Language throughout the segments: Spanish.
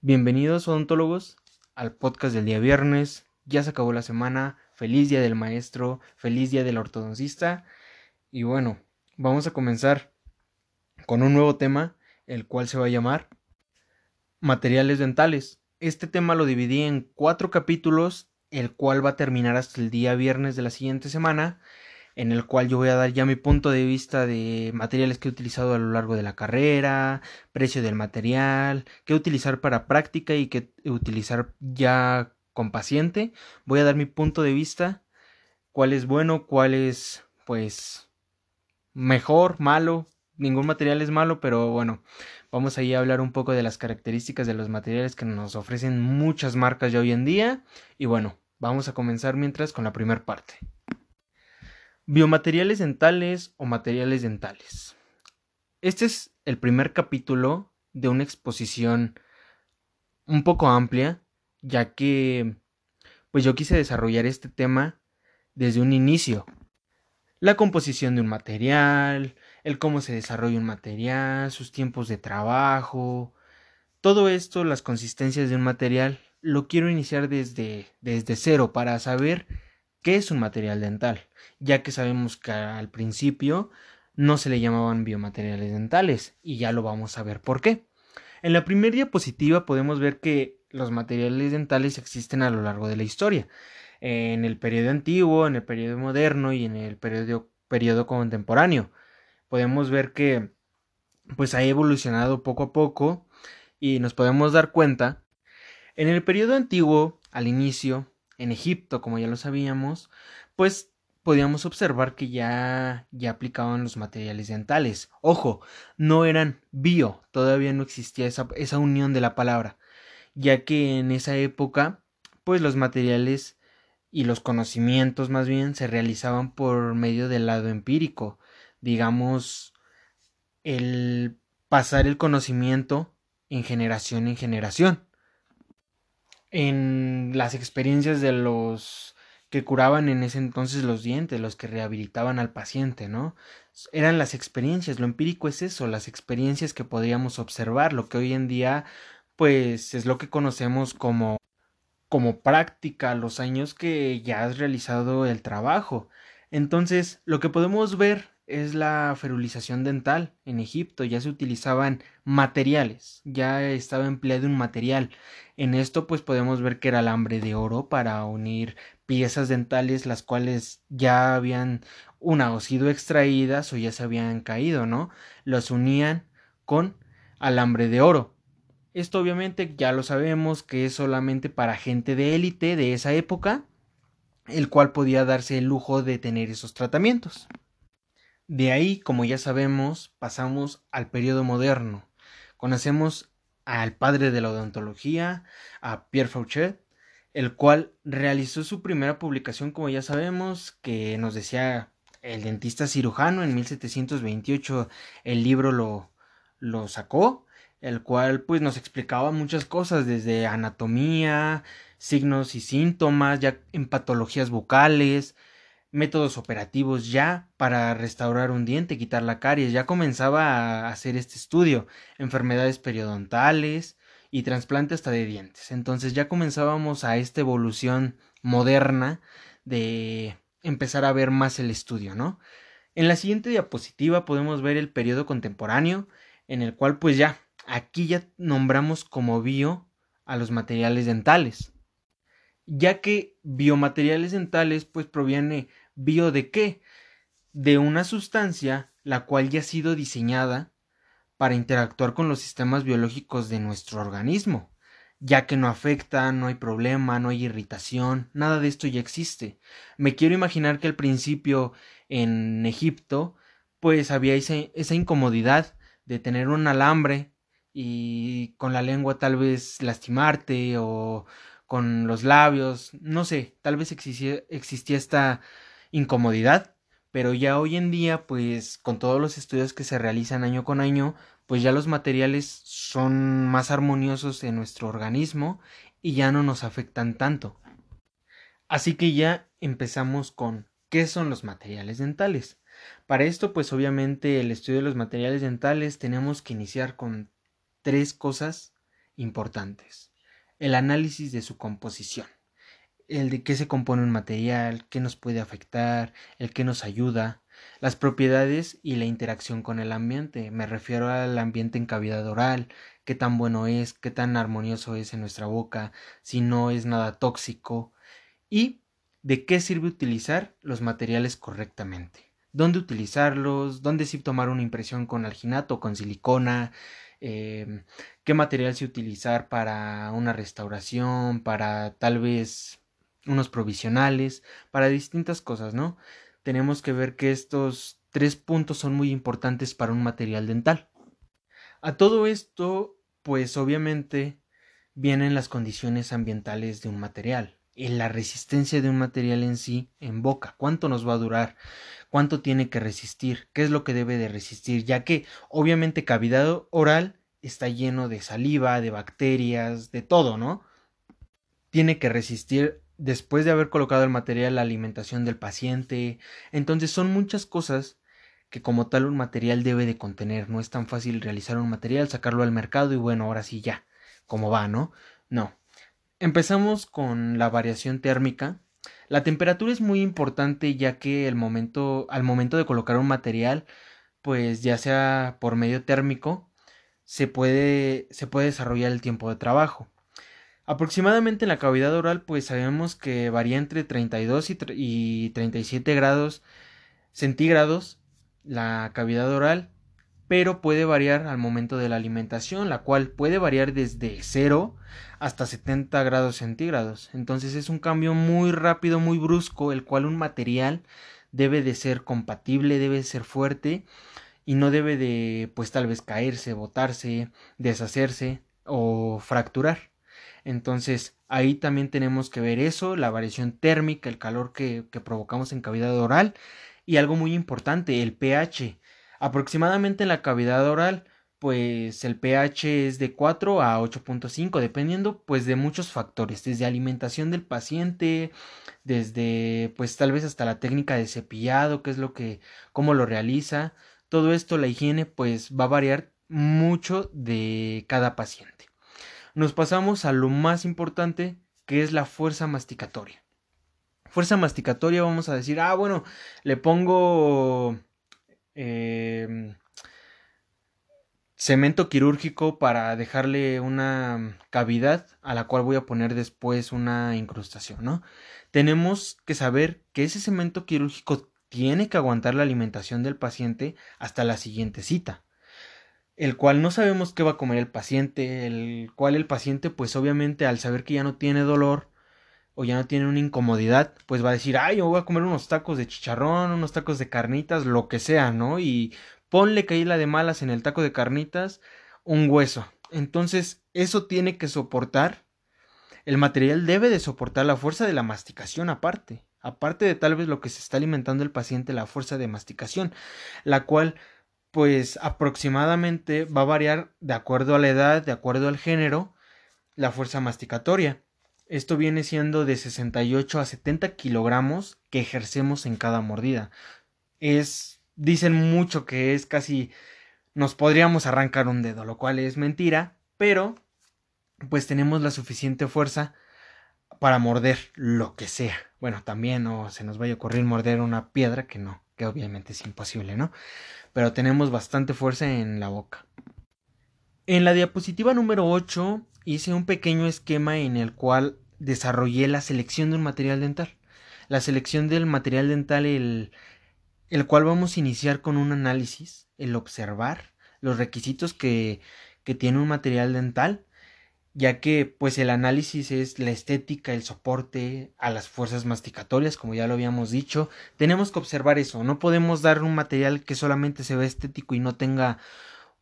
Bienvenidos odontólogos al podcast del día viernes. Ya se acabó la semana. Feliz día del maestro, feliz día del ortodoncista. Y bueno, vamos a comenzar con un nuevo tema, el cual se va a llamar materiales dentales. Este tema lo dividí en cuatro capítulos, el cual va a terminar hasta el día viernes de la siguiente semana en el cual yo voy a dar ya mi punto de vista de materiales que he utilizado a lo largo de la carrera, precio del material, qué utilizar para práctica y qué utilizar ya con paciente. Voy a dar mi punto de vista, cuál es bueno, cuál es pues mejor, malo. Ningún material es malo, pero bueno, vamos ahí a hablar un poco de las características de los materiales que nos ofrecen muchas marcas ya hoy en día. Y bueno, vamos a comenzar mientras con la primera parte. Biomateriales dentales o materiales dentales. Este es el primer capítulo de una exposición un poco amplia, ya que pues yo quise desarrollar este tema desde un inicio. La composición de un material, el cómo se desarrolla un material, sus tiempos de trabajo, todo esto, las consistencias de un material, lo quiero iniciar desde, desde cero para saber qué es un material dental ya que sabemos que al principio no se le llamaban biomateriales dentales y ya lo vamos a ver por qué. En la primera diapositiva podemos ver que los materiales dentales existen a lo largo de la historia, en el periodo antiguo, en el periodo moderno y en el periodo, contemporáneo. Podemos ver que pues ha evolucionado poco a poco y nos podemos dar cuenta en el periodo antiguo, al inicio, en Egipto, como ya lo sabíamos, pues podíamos observar que ya, ya aplicaban los materiales dentales. Ojo, no eran bio, todavía no existía esa, esa unión de la palabra, ya que en esa época, pues los materiales y los conocimientos más bien se realizaban por medio del lado empírico, digamos, el pasar el conocimiento en generación en generación. En las experiencias de los que curaban en ese entonces los dientes, los que rehabilitaban al paciente, ¿no? Eran las experiencias, lo empírico es eso, las experiencias que podríamos observar, lo que hoy en día pues es lo que conocemos como como práctica, los años que ya has realizado el trabajo. Entonces, lo que podemos ver es la ferulización dental. En Egipto ya se utilizaban materiales, ya estaba empleado un material. En esto pues podemos ver que era alambre de oro para unir piezas dentales las cuales ya habían una o sido extraídas o ya se habían caído, ¿no? Los unían con alambre de oro. Esto obviamente ya lo sabemos que es solamente para gente de élite de esa época, el cual podía darse el lujo de tener esos tratamientos. De ahí, como ya sabemos, pasamos al periodo moderno. Conocemos al padre de la odontología, a Pierre Fauchet, el cual realizó su primera publicación, como ya sabemos, que nos decía el dentista cirujano en 1728 el libro lo, lo sacó, el cual pues nos explicaba muchas cosas desde anatomía, signos y síntomas, ya en patologías bucales, métodos operativos ya para restaurar un diente, quitar la caries, ya comenzaba a hacer este estudio, enfermedades periodontales y trasplante hasta de dientes. Entonces ya comenzábamos a esta evolución moderna de empezar a ver más el estudio, ¿no? En la siguiente diapositiva podemos ver el periodo contemporáneo, en el cual pues ya, aquí ya nombramos como bio a los materiales dentales ya que biomateriales dentales pues proviene bio de qué? De una sustancia la cual ya ha sido diseñada para interactuar con los sistemas biológicos de nuestro organismo, ya que no afecta, no hay problema, no hay irritación, nada de esto ya existe. Me quiero imaginar que al principio en Egipto pues había esa incomodidad de tener un alambre y con la lengua tal vez lastimarte o con los labios, no sé, tal vez existía, existía esta incomodidad, pero ya hoy en día, pues con todos los estudios que se realizan año con año, pues ya los materiales son más armoniosos en nuestro organismo y ya no nos afectan tanto. Así que ya empezamos con ¿qué son los materiales dentales? Para esto, pues obviamente el estudio de los materiales dentales tenemos que iniciar con tres cosas importantes. El análisis de su composición. El de qué se compone un material, qué nos puede afectar, el qué nos ayuda, las propiedades y la interacción con el ambiente. Me refiero al ambiente en cavidad oral, qué tan bueno es, qué tan armonioso es en nuestra boca, si no es nada tóxico y de qué sirve utilizar los materiales correctamente. Dónde utilizarlos, dónde sí tomar una impresión con alginato o con silicona, em, qué material sí utilizar para una restauración, para tal vez unos provisionales, para distintas cosas, ¿no? tenemos que ver que estos tres puntos son muy importantes para un material dental. A todo esto, pues obviamente vienen las condiciones ambientales de un material, en la resistencia de un material en sí en boca, cuánto nos va a durar, cuánto tiene que resistir, qué es lo que debe de resistir, ya que obviamente cavidad oral está lleno de saliva, de bacterias, de todo, ¿no? Tiene que resistir después de haber colocado el material la alimentación del paciente. Entonces son muchas cosas que como tal un material debe de contener. No es tan fácil realizar un material, sacarlo al mercado y bueno, ahora sí ya, como va, ¿no? No. Empezamos con la variación térmica. La temperatura es muy importante ya que el momento, al momento de colocar un material, pues ya sea por medio térmico, se puede, se puede desarrollar el tiempo de trabajo. Aproximadamente en la cavidad oral, pues sabemos que varía entre 32 y, y 37 grados centígrados la cavidad oral, pero puede variar al momento de la alimentación, la cual puede variar desde 0 hasta 70 grados centígrados. Entonces es un cambio muy rápido, muy brusco, el cual un material debe de ser compatible, debe de ser fuerte y no debe de, pues tal vez caerse, botarse, deshacerse o fracturar. Entonces ahí también tenemos que ver eso, la variación térmica, el calor que, provocamos en cavidad oral y algo muy importante, el pH. Aproximadamente en la cavidad oral pues el pH es de 4 a 8.5 dependiendo pues de muchos factores desde alimentación del paciente desde pues tal vez hasta la técnica de cepillado qué es lo que cómo lo realiza todo esto la higiene pues va a variar mucho de cada paciente nos pasamos a lo más importante, que es la fuerza masticatoria. Fuerza masticatoria, vamos a decir, ah, bueno, le pongo em, cemento quirúrgico para dejarle una cavidad a la cual voy a poner después una incrustación, ¿no? Tenemos que saber que ese cemento quirúrgico tiene que aguantar la alimentación del paciente hasta la siguiente cita el cual no sabemos qué va a comer el paciente, el cual el paciente pues obviamente al saber que ya no tiene dolor o ya no tiene una incomodidad, pues va a decir, ay, yo voy a comer unos tacos de chicharrón, unos tacos de carnitas, lo que sea, ¿no? Y ponle la de malas en el taco de carnitas un hueso. Entonces, eso tiene que soportar, el material debe de soportar la fuerza de la masticación aparte, aparte de tal vez lo que se está alimentando el paciente, la fuerza de masticación, la cual pues aproximadamente va a variar de acuerdo a la edad, de acuerdo al género, la fuerza masticatoria. Esto viene siendo de 68 a 70 kilogramos que ejercemos en cada mordida. Es, dicen mucho que es casi, nos podríamos arrancar un dedo, lo cual es mentira, pero pues tenemos la suficiente fuerza para morder lo que sea. Bueno, también no se nos vaya a ocurrir morder una piedra que no, que obviamente es imposible, ¿no? Pero tenemos bastante fuerza en la boca. En la diapositiva número 8 hice un pequeño esquema en el cual desarrollé la selección de un material dental. La selección del material dental, el, el cual vamos a iniciar con un análisis, el observar los requisitos que, que tiene un material dental ya que pues el análisis es la estética, el soporte a las fuerzas masticatorias, como ya lo habíamos dicho, tenemos que observar eso, no podemos dar un material que solamente se ve estético y no tenga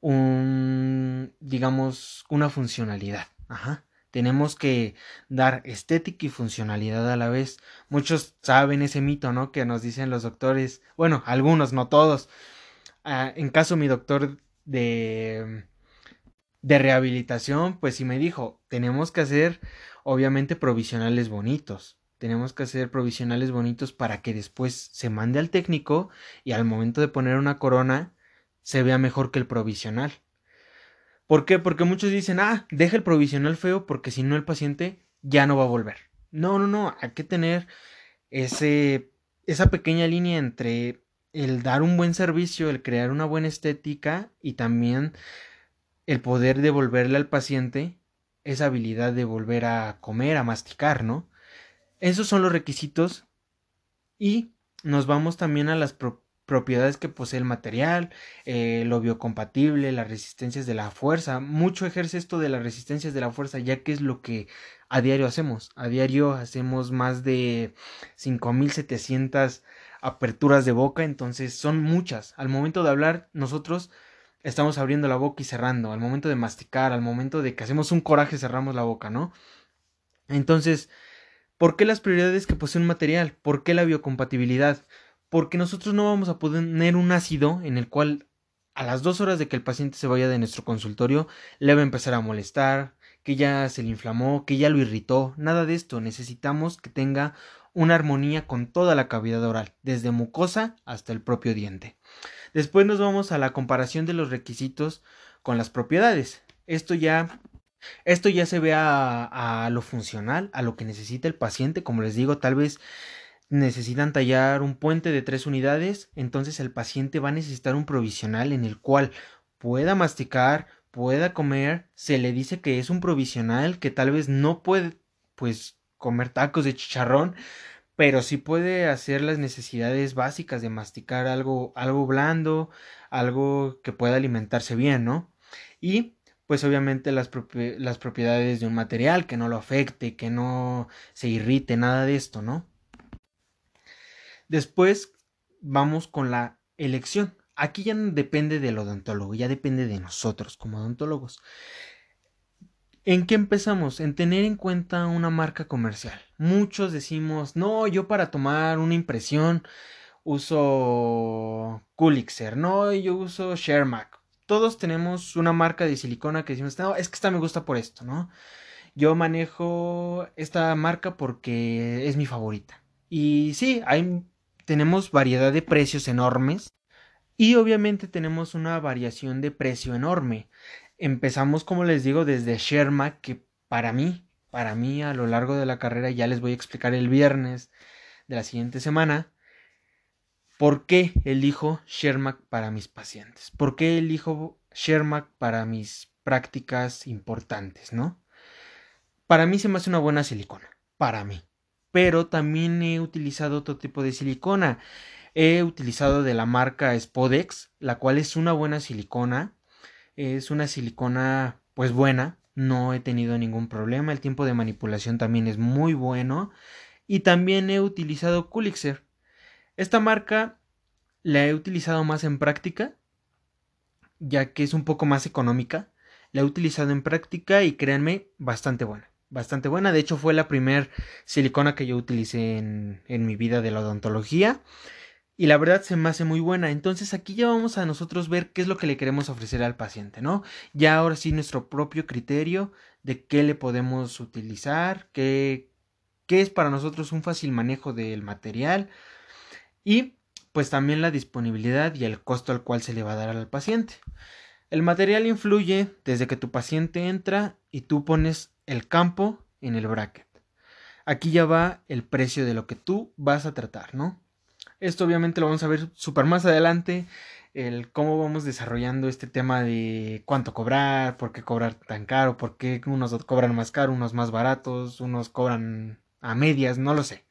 un, digamos, una funcionalidad, ajá. Tenemos que dar estética y funcionalidad a la vez. Muchos saben ese mito, ¿no? Que nos dicen los doctores, bueno, algunos, no todos. Ah, en caso mi doctor de de rehabilitación, pues sí me dijo, tenemos que hacer obviamente provisionales bonitos. Tenemos que hacer provisionales bonitos para que después se mande al técnico y al momento de poner una corona se vea mejor que el provisional. ¿Por qué? Porque muchos dicen, ah, deja el provisional feo porque si no el paciente ya no va a volver. No, no, no, hay que tener ese, esa pequeña línea entre el dar un buen servicio, el crear una buena estética y también el poder devolverle al paciente esa habilidad de volver a comer, a masticar, ¿no? Esos son los requisitos y nos vamos también a las propiedades que posee el material, eh, lo biocompatible, las resistencias de la fuerza. Mucho ejerce esto de las resistencias de la fuerza, ya que es lo que a diario hacemos. A diario hacemos más de 5700 aperturas de boca, entonces son muchas. Al momento de hablar, nosotros estamos abriendo la boca y cerrando. Al momento de masticar, al momento de que hacemos un coraje, cerramos la boca, ¿no? Entonces, ¿por qué las prioridades que posee un material? ¿Por qué la biocompatibilidad? Porque nosotros no vamos a poner un ácido en el cual a las dos horas de que el paciente se vaya de nuestro consultorio le va a empezar a molestar, que ya se le inflamó, que ya lo irritó, nada de esto. Necesitamos que tenga una armonía con toda la cavidad oral, desde mucosa hasta el propio diente. Después nos vamos a la comparación de los requisitos con las propiedades. Esto ya, esto ya se ve a, a lo funcional, a lo que necesita el paciente. Como les digo, tal vez necesitan tallar un puente de tres unidades, entonces el paciente va a necesitar un provisional en el cual pueda masticar, pueda comer, se le dice que es un provisional que tal vez no puede pues comer tacos de chicharrón, pero sí puede hacer las necesidades básicas de masticar algo, algo blando, algo que pueda alimentarse bien, ¿no? Y pues obviamente las, las propiedades de un material que no lo afecte, que no se irrite, nada de esto, ¿no? Después vamos con la elección. Aquí ya no depende del odontólogo, ya depende de nosotros como odontólogos. ¿En qué empezamos? En tener en cuenta una marca comercial. Muchos decimos, no, yo para tomar una impresión uso Coolixer, no, yo uso ShareMac. Todos tenemos una marca de silicona que decimos, no, es que esta me gusta por esto, ¿no? Yo manejo esta marca porque es mi favorita. Y sí, hay, tenemos variedad de precios enormes y obviamente tenemos una variación de precio enorme. Empezamos, como les digo, desde Sherma, que para mí, para mí a lo largo de la carrera, ya les voy a explicar el viernes de la siguiente semana, por qué elijo Shermac para mis pacientes, por qué elijo Shermac para mis prácticas importantes, ¿no? Para mí se me hace una buena silicona, para mí, pero también he utilizado otro tipo de silicona. He utilizado de la marca Spodex, la cual es una buena silicona, es una silicona pues buena, no he tenido ningún problema, el tiempo de manipulación también es muy bueno y también he utilizado Coolixer. Esta marca la he utilizado más en práctica, ya que es un poco más económica. La he utilizado en práctica y créanme, bastante buena. Bastante buena. De hecho, fue la primer silicona que yo utilicé en, en mi vida de la odontología y la verdad se me hace muy buena. Entonces aquí ya vamos a nosotros ver qué es lo que le queremos ofrecer al paciente, ¿no? Ya ahora sí nuestro propio criterio de qué le podemos utilizar, qué, qué es para nosotros un fácil manejo del material y pues también la disponibilidad y el costo al cual se le va a dar al paciente. El material influye desde que tu paciente entra y tú pones el campo en el bracket. Aquí ya va el precio de lo que tú vas a tratar, ¿no? Esto obviamente lo vamos a ver súper más adelante, el cómo vamos desarrollando este tema de cuánto cobrar, por qué cobrar tan caro, por qué unos cobran más caro, unos más baratos, unos cobran a medias, no lo sé.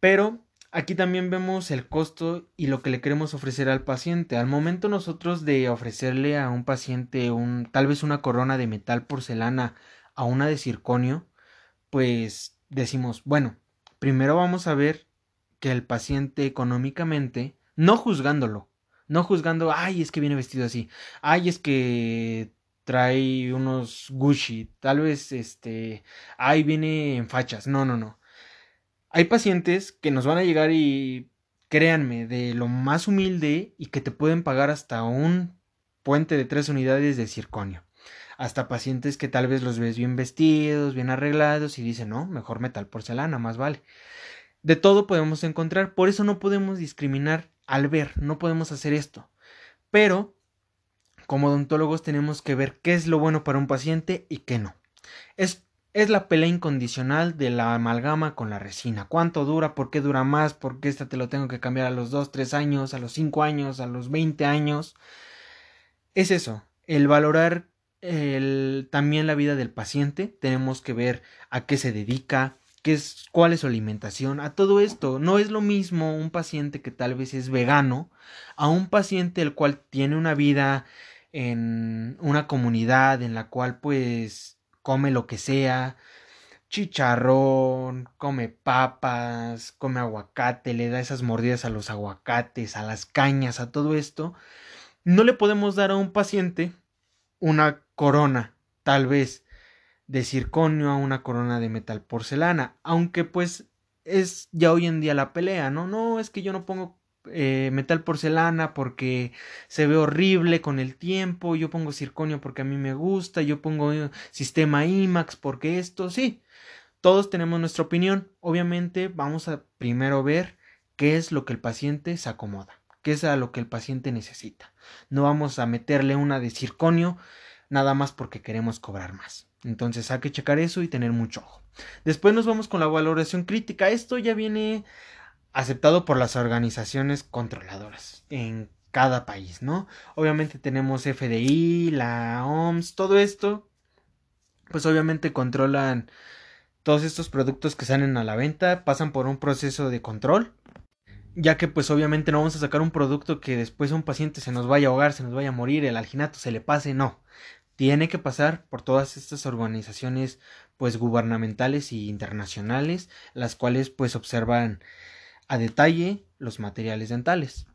Pero aquí también vemos el costo y lo que le queremos ofrecer al paciente. Al momento nosotros de ofrecerle a un paciente un tal vez una corona de metal porcelana a una de circonio, pues decimos, bueno, primero vamos a ver que el paciente económicamente, no juzgándolo, no juzgando, ay, es que viene vestido así, ay, es que trae unos Gucci, tal vez este, ay, viene en fachas, no, no, no. Hay pacientes que nos van a llegar y créanme, de lo más humilde y que te pueden pagar hasta un puente de tres unidades de circonio. Hasta pacientes que tal vez los ves bien vestidos, bien arreglados y dicen, no, mejor metal porcelana, más vale. De todo podemos encontrar, por eso no podemos discriminar al ver, no podemos hacer esto. Pero como odontólogos tenemos que ver qué es lo bueno para un paciente y qué no. Es, es la pelea incondicional de la amalgama con la resina. ¿Cuánto dura? ¿Por qué dura más? ¿Por qué esta te lo tengo que cambiar a los 2, 3 años, a los 5 años, a los 20 años? Es eso, el valorar también la vida del paciente. Tenemos que ver a qué se dedica, qué es, cuál es su alimentación, a todo esto. No es lo mismo un paciente que tal vez es vegano a un paciente el cual tiene una vida en una comunidad en la cual pues come lo que sea, chicharrón, come papas, come aguacate, le da esas mordidas a los aguacates, a las cañas, a todo esto. No le podemos dar a un paciente una corona, tal vez, de circonio a una corona de metal porcelana, aunque pues es ya hoy en día la pelea, ¿no? No, es que yo no pongo eh, metal porcelana porque se ve horrible con el tiempo, yo pongo circonio porque a mí me gusta, yo pongo eh, sistema IMAX porque esto, sí, todos tenemos nuestra opinión, obviamente vamos a primero ver qué es lo que el paciente se acomoda, qué es a lo que el paciente necesita, no vamos a meterle una de circonio nada más porque queremos cobrar más. Entonces hay que checar eso y tener mucho ojo. Después nos vamos con la valoración crítica. Esto ya viene aceptado por las organizaciones controladoras en cada país, ¿no? Obviamente tenemos FDI, la OMS, todo esto, pues obviamente controlan todos estos productos que salen a la venta, pasan por un proceso de control, ya que pues obviamente no vamos a sacar un producto que después un paciente se nos vaya a ahogar, se nos vaya a morir, el alginato se le pase, no tiene que pasar por todas estas organizaciones pues gubernamentales y internacionales las cuales pues observan a detalle los materiales dentales.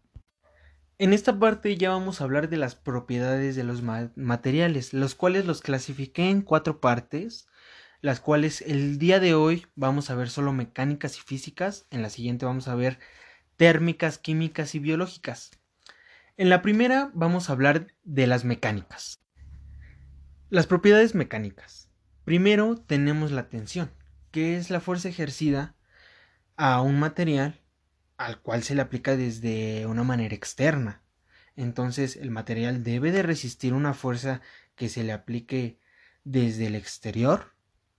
En esta parte ya vamos a hablar de las propiedades de los materiales, los cuales los clasifiqué en cuatro partes, las cuales el día de hoy vamos a ver solo mecánicas y físicas, en la siguiente vamos a ver térmicas, químicas y biológicas. En la primera vamos a hablar de las mecánicas. Las propiedades mecánicas. Primero tenemos la tensión, que es la fuerza ejercida a un material al cual se le aplica desde una manera externa. Entonces el material debe de resistir una fuerza que se le aplique desde el exterior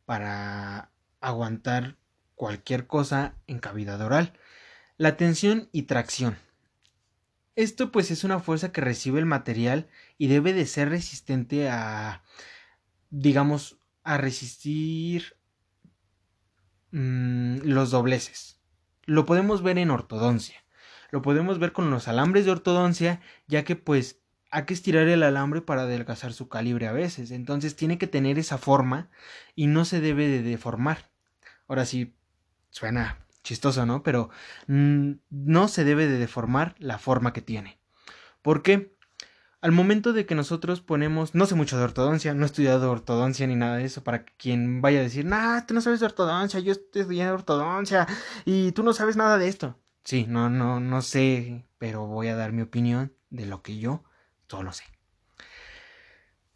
para aguantar cualquier cosa en cavidad oral. La tensión y tracción. Esto pues es una fuerza que recibe el material y debe de ser resistente a, digamos, a resistir mm, los dobleces. Lo podemos ver en ortodoncia. Lo podemos ver con los alambres de ortodoncia, ya que pues hay que estirar el alambre para adelgazar su calibre a veces. Entonces tiene que tener esa forma y no se debe de deformar. Ahora sí, suena chistoso, ¿no? Pero mm, no se debe de deformar la forma que tiene. ¿Por qué? Al momento de que nosotros ponemos, no sé mucho de ortodoncia, no he estudiado ortodoncia ni nada de eso, para quien vaya a decir, nah, tú no sabes de ortodoncia, yo estudiando ortodoncia y tú no sabes nada de esto. Sí, no, no, no sé, pero voy a dar mi opinión de lo que yo solo sé.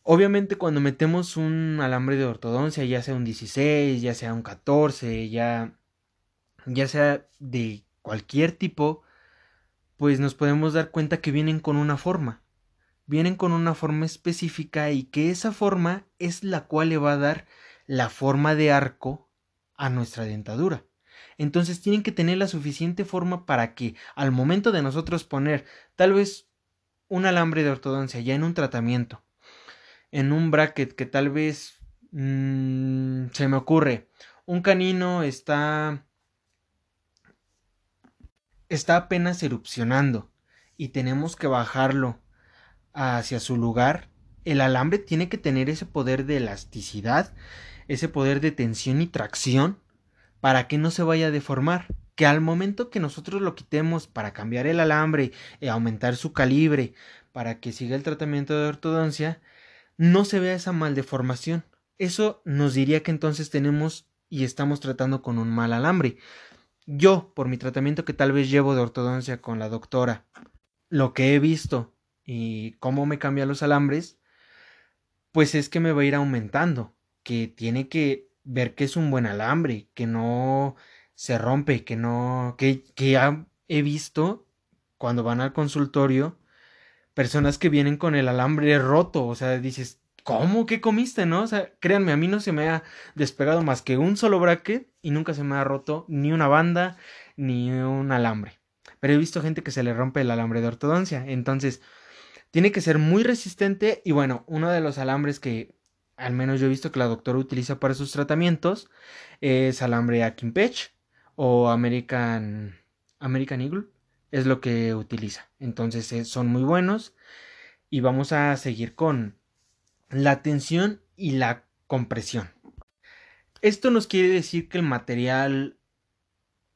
Obviamente cuando metemos un alambre de ortodoncia, ya sea un 16, ya sea un 14, ya ya sea de cualquier tipo, pues nos podemos dar cuenta que vienen con una forma. Vienen con una forma específica y que esa forma es la cual le va a dar la forma de arco a nuestra dentadura. Entonces tienen que tener la suficiente forma para que al momento de nosotros poner tal vez un alambre de ortodoncia ya en un tratamiento, en un bracket que tal vez mmm, se me ocurre, un canino está está apenas erupcionando y tenemos que bajarlo hacia su lugar, el alambre tiene que tener ese poder de elasticidad, ese poder de tensión y tracción para que no se vaya a deformar. Que al momento que nosotros lo quitemos para cambiar el alambre y aumentar su calibre para que siga el tratamiento de ortodoncia, no se vea esa mal deformación. Eso nos diría que entonces tenemos y estamos tratando con un mal alambre. Yo, por mi tratamiento que tal vez llevo de ortodoncia con la doctora, lo que he visto y cómo me cambian los alambres, pues es que me va a ir aumentando, que tiene que ver que es un buen alambre, que no se rompe, que no, que, que ya he visto cuando van al consultorio, personas que vienen con el alambre roto, o sea, dices, ¿cómo? ¿Qué comiste, no? O sea, créanme, a mí no se me ha despegado más que un solo bracket y nunca se me ha roto ni una banda ni un alambre. Pero he visto gente que se le rompe el alambre de ortodoncia, entonces tiene que ser muy resistente y bueno, uno de los alambres que al menos yo he visto que la doctora utiliza para sus tratamientos es alambre Akinpech o American American Eagle es lo que utiliza. Entonces eh, son muy buenos. Y vamos a seguir con la tensión y la compresión. Esto nos quiere decir que el material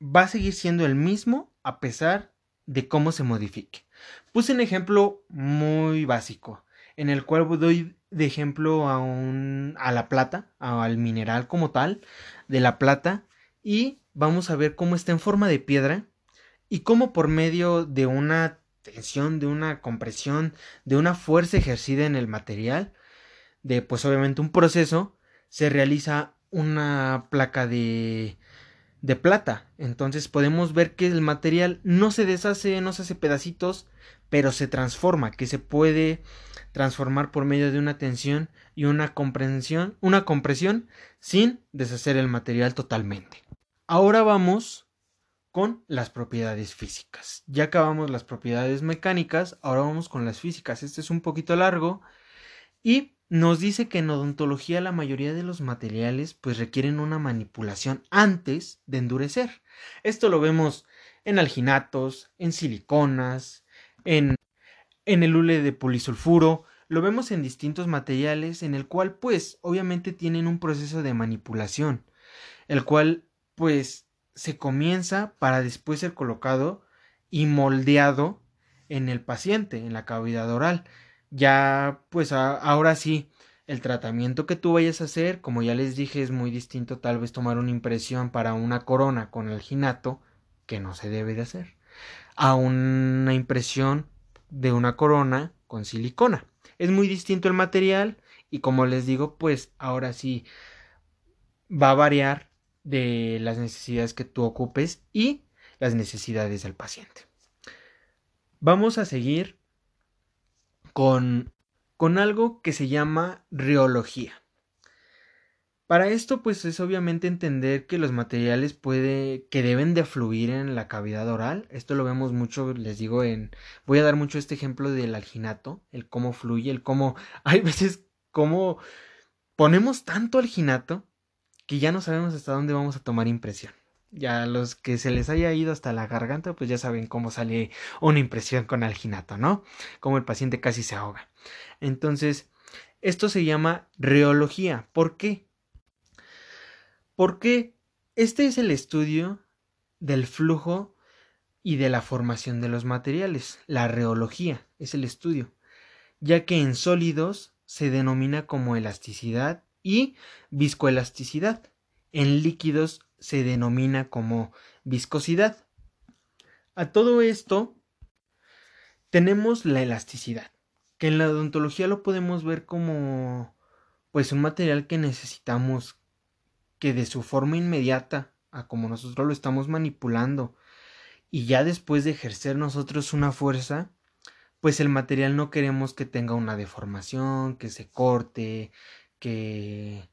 va a seguir siendo el mismo a pesar de cómo se modifique. Puse un ejemplo muy básico en el cual doy de ejemplo a, un, a la plata, al mineral como tal de la plata y vamos a ver cómo está en forma de piedra y cómo por medio de una tensión, de una compresión, de una fuerza ejercida en el material, de pues obviamente un proceso, se realiza una placa de, de plata. Entonces podemos ver que el material no se deshace, no se hace pedacitos, pero se transforma, que se puede transformar por medio de una tensión y una comprensión, una compresión sin deshacer el material totalmente. Ahora vamos con las propiedades físicas. Ya acabamos las propiedades mecánicas, ahora vamos con las físicas. Este es un poquito largo y nos dice que en odontología la mayoría de los materiales pues requieren una manipulación antes de endurecer. Esto lo vemos en alginatos, en siliconas, en, en el hule de polisulfuro, lo vemos en distintos materiales en el cual pues obviamente tienen un proceso de manipulación, el cual pues se comienza para después ser colocado y moldeado en el paciente, en la cavidad oral. Ya, pues ahora sí, el tratamiento que tú vayas a hacer, como ya les dije, es muy distinto tal vez tomar una impresión para una corona con alginato, que no se debe de hacer, a una impresión de una corona con silicona. Es muy distinto el material y como les digo, pues ahora sí va a variar de las necesidades que tú ocupes y las necesidades del paciente. Vamos a seguir con, con algo que se llama riología. Para esto, pues es obviamente entender que los materiales puede, que deben de fluir en la cavidad oral. Esto lo vemos mucho, les digo, en. Voy a dar mucho este ejemplo del alginato, el cómo fluye, el cómo. Hay veces cómo ponemos tanto alginato que ya no sabemos hasta dónde vamos a tomar impresión. Ya los que se les haya ido hasta la garganta, pues ya saben cómo sale una impresión con alginato, ¿no? Como el paciente casi se ahoga. Entonces, esto se llama reología. ¿Por qué? Porque este es el estudio del flujo y de la formación de los materiales. La reología es el estudio, ya que en sólidos se denomina como elasticidad y viscoelasticidad. En líquidos se denomina como viscosidad. A todo esto tenemos la elasticidad, que en la odontología lo podemos ver como pues un material que necesitamos que de su forma inmediata a como nosotros lo estamos manipulando y ya después de ejercer nosotros una fuerza, pues el material no queremos que tenga una deformación, que se corte, que,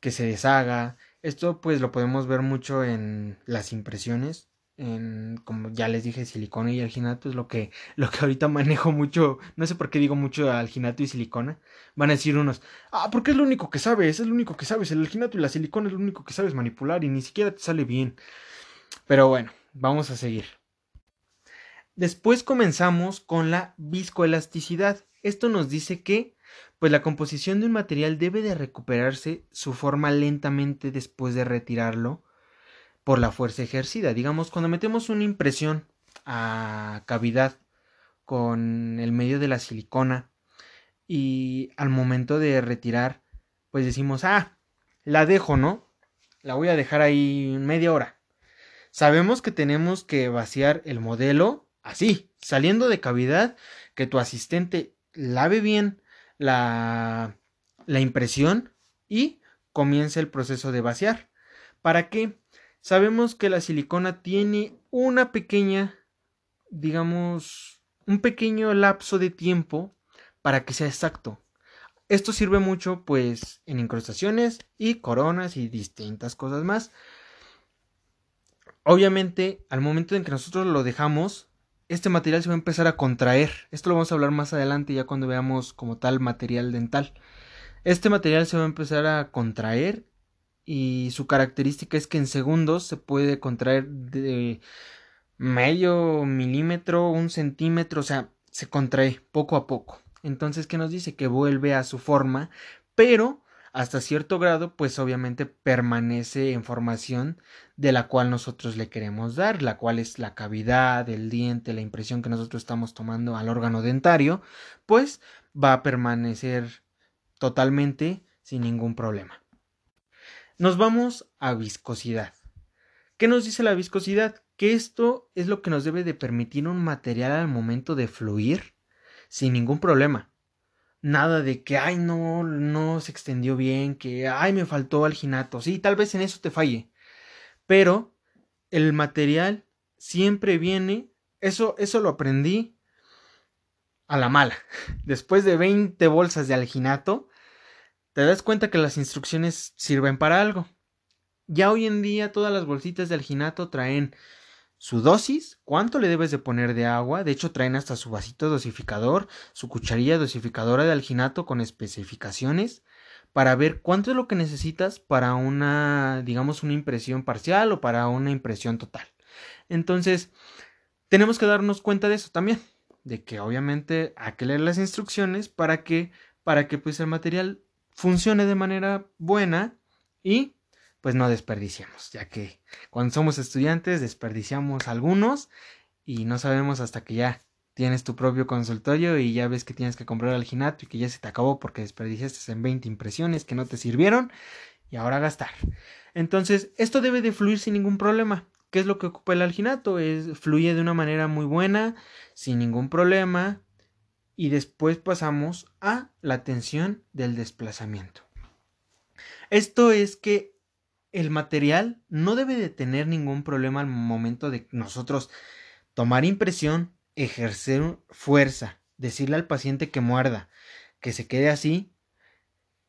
que se deshaga. Esto pues lo podemos ver mucho en las impresiones. En, como ya les dije, silicona y alginato es lo que, lo que ahorita manejo mucho. No sé por qué digo mucho alginato y silicona. Van a decir unos, ah, porque es lo único que sabes, es lo único que sabes. El alginato y la silicona es lo único que sabes manipular y ni siquiera te sale bien. Pero bueno, vamos a seguir. Después comenzamos con la viscoelasticidad. Esto nos dice que pues la composición de un material debe de recuperarse su forma lentamente después de retirarlo por la fuerza ejercida. Digamos, cuando metemos una impresión a cavidad con el medio de la silicona y al momento de retirar, pues decimos, ah, la dejo, ¿no? La voy a dejar ahí media hora. Sabemos que tenemos que vaciar el modelo así, saliendo de cavidad, que tu asistente lave bien la, la impresión y comienza el proceso de vaciar. ¿Para qué? Sabemos que la silicona tiene una pequeña, digamos, un pequeño lapso de tiempo para que sea exacto. Esto sirve mucho pues en incrustaciones y coronas y distintas cosas más. Obviamente, al momento en que nosotros lo dejamos, este material se va a empezar a contraer. Esto lo vamos a hablar más adelante ya cuando veamos como tal material dental. Este material se va a empezar a contraer y su característica es que en segundos se puede contraer de medio milímetro, un centímetro, o sea, se contrae poco a poco. Entonces, ¿qué nos dice? Que vuelve a su forma, pero hasta cierto grado, pues obviamente permanece en formación de la cual nosotros le queremos dar, la cual es la cavidad del diente, la impresión que nosotros estamos tomando al órgano dentario, pues va a permanecer totalmente sin ningún problema. Nos vamos a viscosidad. ¿Qué nos dice la viscosidad? Que esto es lo que nos debe de permitir un material al momento de fluir sin ningún problema. Nada de que, ay, no, no se extendió bien, que, ay, me faltó alginato. Sí, tal vez en eso te falle. Pero el material siempre viene, eso, eso lo aprendí a la mala. Después de 20 bolsas de alginato, te das cuenta que las instrucciones sirven para algo. Ya hoy en día todas las bolsitas de alginato traen su dosis, cuánto le debes de poner de agua, de hecho traen hasta su vasito dosificador, su cucharilla dosificadora de alginato con especificaciones para ver cuánto es lo que necesitas para una, digamos, una impresión parcial o para una impresión total. Entonces, tenemos que darnos cuenta de eso también, de que obviamente hay que leer las instrucciones para que para que pues el material funcione de manera buena y pues no desperdiciamos, ya que cuando somos estudiantes desperdiciamos algunos y no sabemos hasta que ya tienes tu propio consultorio y ya ves que tienes que comprar alginato y que ya se te acabó porque desperdiciaste en 20 impresiones que no te sirvieron y ahora gastar. Entonces, esto debe de fluir sin ningún problema. ¿Qué es lo que ocupa el alginato? Es fluye de una manera muy buena, sin ningún problema, y después pasamos a la tensión del desplazamiento. Esto es que el material no debe de tener ningún problema al momento de nosotros tomar impresión, ejercer fuerza, decirle al paciente que muerda, que se quede así,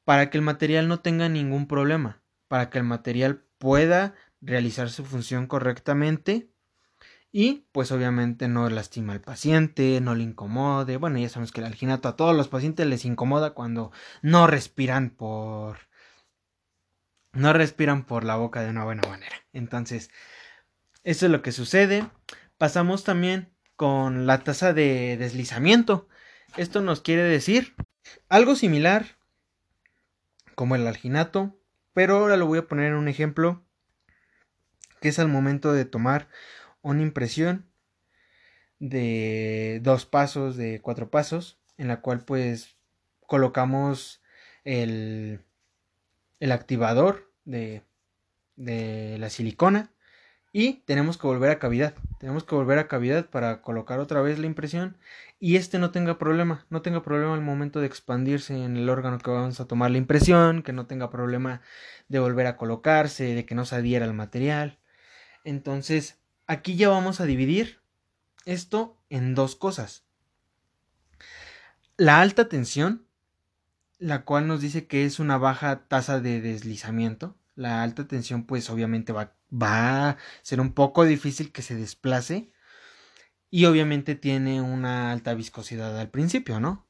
para que el material no tenga ningún problema, para que el material pueda realizar su función correctamente y pues obviamente no lastima al paciente, no le incomode. Bueno, ya sabemos que el alginato a todos los pacientes les incomoda cuando no respiran por no respiran por la boca de una buena manera. Entonces, eso es lo que sucede. Pasamos también con la tasa de deslizamiento. Esto nos quiere decir algo similar como el alginato, pero ahora lo voy a poner en un ejemplo que es al momento de tomar una impresión de dos pasos, de cuatro pasos, en la cual pues colocamos el, el activador de, de la silicona y tenemos que volver a cavidad. Tenemos que volver a cavidad para colocar otra vez la impresión y este no tenga problema, no tenga problema al momento de expandirse en el órgano que vamos a tomar la impresión, que no tenga problema de volver a colocarse, de que no se adhiera al material. Entonces, aquí ya vamos a dividir esto en dos cosas. La alta tensión, la cual nos dice que es una baja tasa de deslizamiento. La alta tensión pues obviamente va, va a ser un poco difícil que se desplace y obviamente tiene una alta viscosidad al principio, ¿no?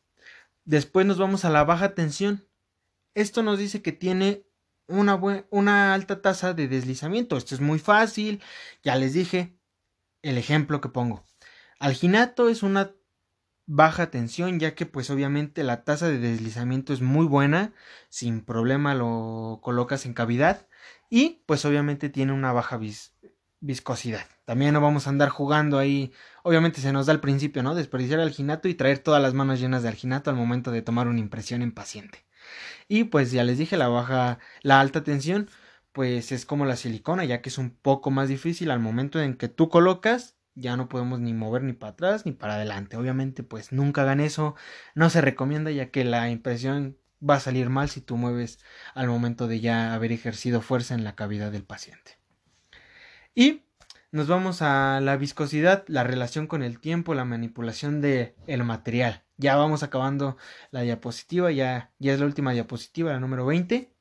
Después nos vamos a la baja tensión. Esto nos dice que tiene una, una alta tasa de deslizamiento. Esto es muy fácil. Ya les dije el ejemplo que pongo. Alginato es una baja tensión ya que pues obviamente la tasa de deslizamiento es muy buena sin problema lo colocas en cavidad y pues obviamente tiene una baja viscosidad. También no vamos a andar jugando ahí obviamente se nos da al principio no desperdiciar alginato y traer todas las manos llenas de alginato al momento de tomar una impresión en paciente y pues ya les dije, la baja, la alta tensión, pues es como la silicona, ya que es un poco más difícil al momento en que tú colocas, ya no podemos ni mover ni para atrás ni para adelante. Obviamente, pues nunca hagan eso, no se recomienda ya que la impresión va a salir mal si tú mueves al momento de ya haber ejercido fuerza en la cavidad del paciente. Y nos vamos a la viscosidad, la relación con el tiempo, la manipulación del el material. Ya vamos acabando la diapositiva, ya, ya es la última diapositiva, la número 20.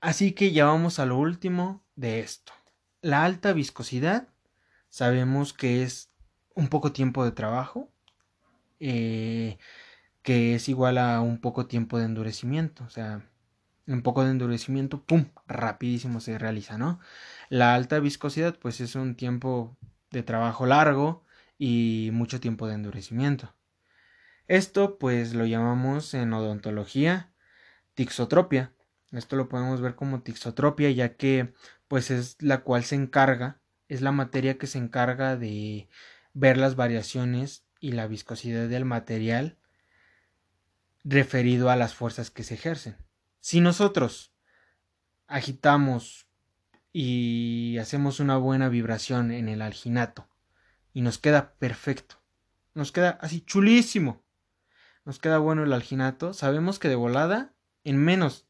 Así que ya vamos a lo último de esto. La alta viscosidad, sabemos que es un poco tiempo de trabajo, eh, que es igual a un poco tiempo de endurecimiento, o sea, un poco de endurecimiento, ¡pum!, rapidísimo se realiza, ¿no? La alta viscosidad, pues es un tiempo de trabajo largo y mucho tiempo de endurecimiento. Esto, pues lo llamamos en odontología tixotropia. Esto lo podemos ver como tixotropia, ya que, pues es la cual se encarga, es la materia que se encarga de ver las variaciones y la viscosidad del material referido a las fuerzas que se ejercen. Si nosotros agitamos y hacemos una buena vibración en el alginato y nos queda perfecto, nos queda así chulísimo, nos queda bueno el alginato, sabemos que de volada, en menos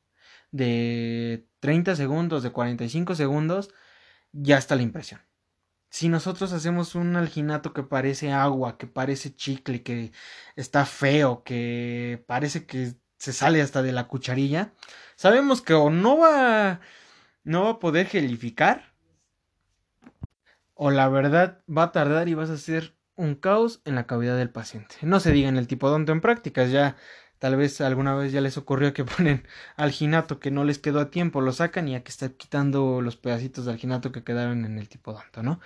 de 30 segundos, de 45 segundos, ya está la impresión. Si nosotros hacemos un alginato que parece agua, que parece chicle, que está feo, que parece que se sale hasta de la cucharilla, sabemos que o no va, no va a poder gelificar, o la verdad va a tardar y vas a hacer un caos en la cavidad del paciente. No se diga en el tipodonto en prácticas, ya tal vez alguna vez ya les ocurrió que ponen alginato que no les quedó a tiempo, lo sacan y hay que estar quitando los pedacitos de alginato que quedaron en el tipodonto, ¿no?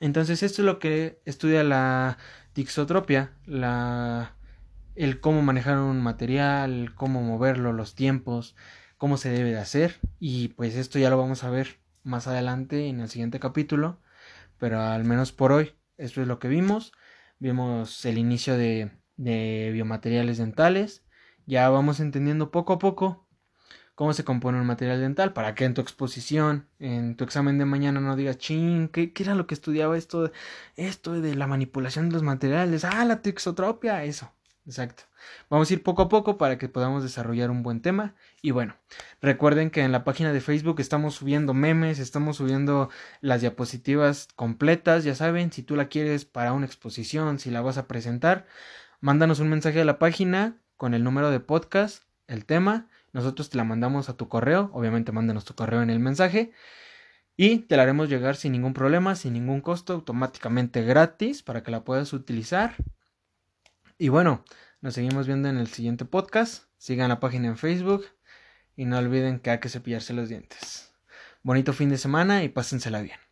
Entonces esto es lo que estudia la tixotropia, la el cómo manejar un material, cómo moverlo, los tiempos, cómo se debe de hacer y pues esto ya lo vamos a ver más adelante en el siguiente capítulo, pero al menos por hoy esto es lo que vimos, vimos el inicio de biomateriales dentales, ya vamos entendiendo poco a poco cómo se compone un material dental para que en tu exposición, en tu examen de mañana no digas, ching, ¿qué, ¿qué, era lo que estudiaba esto, esto de la manipulación de los materiales? Ah, la tixotropia, eso. Exacto. Vamos a ir poco a poco para que podamos desarrollar un buen tema. Y bueno, recuerden que en la página de Facebook estamos subiendo memes, estamos subiendo las diapositivas completas. Ya saben, si tú la quieres para una exposición, si la vas a presentar, mándanos un mensaje a la página con el número de podcast, el tema. Nosotros te la mandamos a tu correo. Obviamente, mándanos tu correo en el mensaje. Y te la haremos llegar sin ningún problema, sin ningún costo, automáticamente gratis para que la puedas utilizar y bueno, nos seguimos viendo en el siguiente podcast. Sigan la página en Facebook y no olviden que hay que cepillarse los dientes. Bonito fin de semana y pásensela bien.